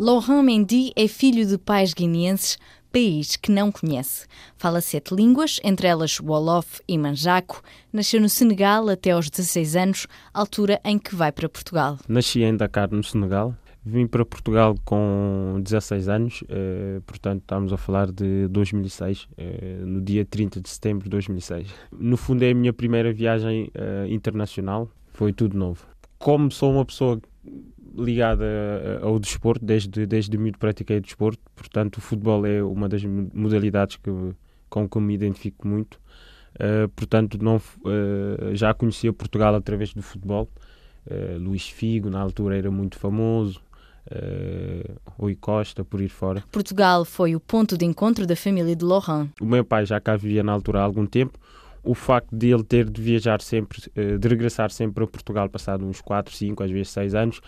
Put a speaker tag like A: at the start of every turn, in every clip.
A: Laurent Mendy é filho de pais guineenses, país que não conhece. Fala sete línguas, entre elas Wolof e Manjaco. Nasceu no Senegal até aos 16 anos, altura em que vai para Portugal.
B: Nasci em Dakar, no Senegal. Vim para Portugal com 16 anos, eh, portanto estamos a falar de 2006, eh, no dia 30 de setembro de 2006. No fundo é a minha primeira viagem eh, internacional, foi tudo novo. Como sou uma pessoa ligada ao desporto, desde, desde miúdo pratiquei desporto, portanto o futebol é uma das modalidades que, com que me identifico muito. Uh, portanto, não, uh, já conhecia Portugal através do futebol. Uh, Luís Figo, na altura, era muito famoso. Uh, Rui Costa, por ir fora.
A: Portugal foi o ponto de encontro da família de Laurent.
B: O meu pai já cá vivia na altura há algum tempo o facto de ele ter de viajar sempre, de regressar sempre a Portugal, passado uns 4, 5, às vezes 6 anos,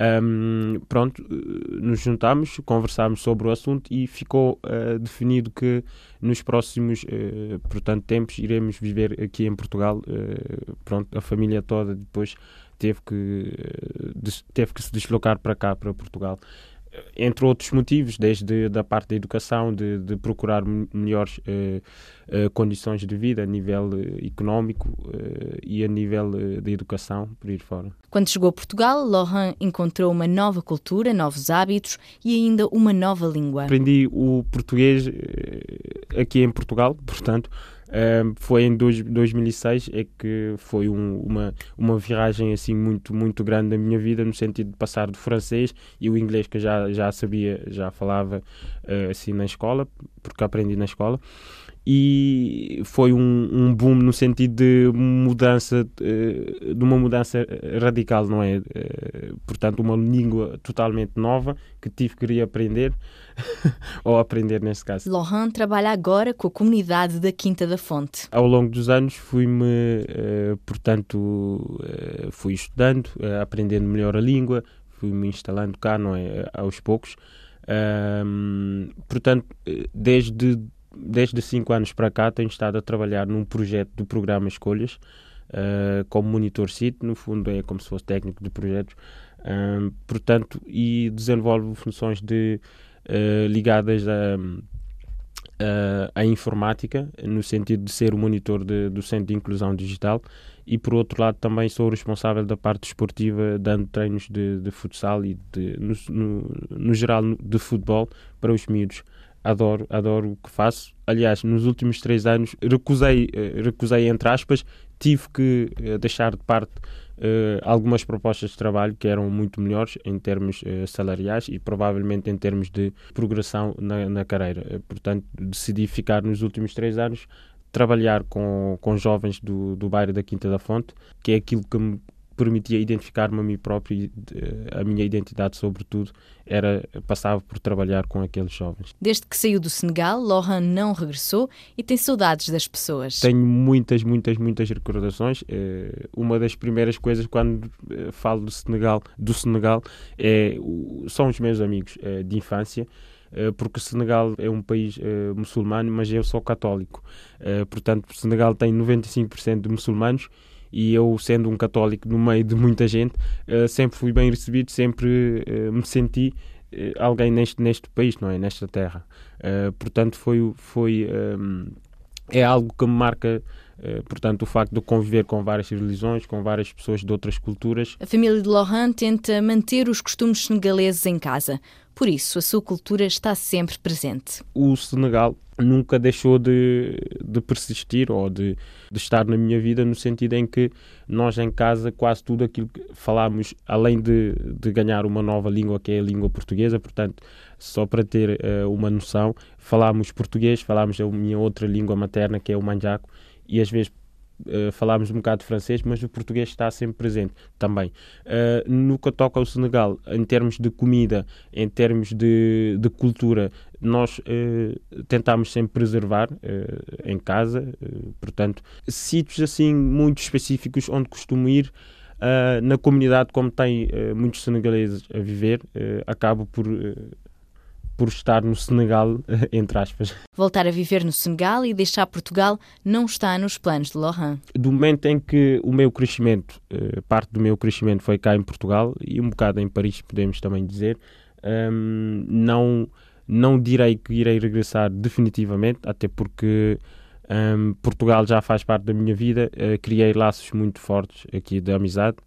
B: um, pronto, nos juntámos, conversámos sobre o assunto e ficou uh, definido que nos próximos, uh, portanto, tempos iremos viver aqui em Portugal. Uh, pronto, a família toda depois teve que, teve que se deslocar para cá, para Portugal entre outros motivos, desde da parte da educação, de, de procurar melhores uh, uh, condições de vida a nível uh, económico e a nível da educação, por ir fora.
A: Quando chegou a Portugal, Laurent encontrou uma nova cultura, novos hábitos e ainda uma nova língua.
B: Aprendi o português aqui em Portugal, portanto, Foi em dois, 2006 é que foi um, uma, uma viragem assim muito muito grande na minha vida no sentido de passar do francês e o inglês que eu já já sabia já falava uh, assim na escola porque aprendi na escola e foi um, um boom no sentido de mudança, eh, de uma mudança radical, não é? Eh, portanto, uma língua totalmente nova que tive que reaprender, ou aprender nesse caso.
A: Laurent trabalha agora com a comunidade da Quinta da Fonte.
B: Ao longo dos anos fui-me, eh, portanto, fui estudando, aprendendo melhor a língua, fui-me instalando cá, não é? Aos poucos. portanto, desde desde 5 anos para cá tenho estado a trabalhar num projeto do programa Escolhas uh, como monitor site, no fundo é como se fosse técnico de projetos, uh, portanto, e desenvolvo funções de, uh, ligadas a, a, informática, no sentido de ser o monitor de, do Centro de Inclusão Digital e por outro lado também sou responsável da parte esportiva, dando treinos de, de futsal e de, no, no, no geral de futebol para os miúdos adoro, adoro o que faço. Aliás, nos últimos três anos recusei, eh, recusei entre aspas, tive que eh, deixar de parte uh, algumas propostas de trabalho que eram muito melhores em termos uh, salariais e provavelmente em termos de progressão na, na carreira. portanto, decidi ficar nos últimos três anos trabalhar com, com jovens do, do bairro da Quinta da Fonte, que é aquilo que me permitia identificar-me a mim próprio e a minha identidade, sobretudo, era passava por trabalhar com aqueles jovens.
A: Desde que saiu do Senegal, Lohan não regressou e tem saudades das pessoas.
B: Tenho muitas, muitas, muitas recordações. Eh, uma das primeiras coisas quando eh, falo do Senegal, do Senegal é, são os meus amigos eh, de infância porque o Senegal é um país uh, muçulmano, mas eu sou católico. Uh, portanto, o Senegal tem 95% de muçulmanos e eu, sendo um católico no meio de muita gente, uh, sempre fui bem recebido, sempre uh, me senti uh, alguém neste, neste país, não é? Nesta terra. portanto, foi, foi, um, é algo que me marca portanto, o facto de conviver com várias religiões, com várias pessoas de outras culturas.
A: A família de Laurent tenta manter os costumes senegaleses em casa. Por isso, a sua cultura está sempre presente.
B: O Senegal nunca deixou de, de persistir ou de, de, estar na minha vida, no sentido em que nós em casa, quase tudo aquilo que falámos, além de, de ganhar uma nova língua, que é a língua portuguesa, portanto, só para ter uh, uma noção, falámos português, falámos a minha outra língua materna, que é o manjaco, e às vezes Uh, falámos um bocado de francês, mas o português está sempre presente também. Uh, no que toca ao Senegal, em termos de comida, em termos de, de cultura, nós uh, tentámos sempre preservar em casa, portanto, sítios assim muito específicos onde costumo ir. na comunidade, como tem muitos senegaleses a viver, acabo por por estar no Senegal, entre aspas.
A: Voltar a viver no Senegal e deixar Portugal não está nos planos de Laurent.
B: Do momento em que o meu crescimento, eh, parte do meu crescimento foi cá em Portugal e um bocado em Paris, podemos também dizer, um, não, não direi que irei regressar definitivamente, até porque um, Portugal já faz parte da minha vida, uh, criei laços muito fortes aqui de amizade.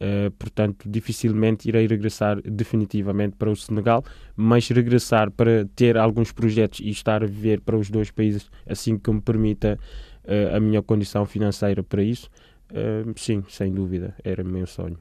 B: Uh, portanto, dificilmente irei regressar definitivamente para o Senegal, mas regressar para ter alguns projetos e estar a viver para os dois países assim que me permita uh, a minha condição financeira para isso, uh, sim, sem dúvida, era o meu sonho.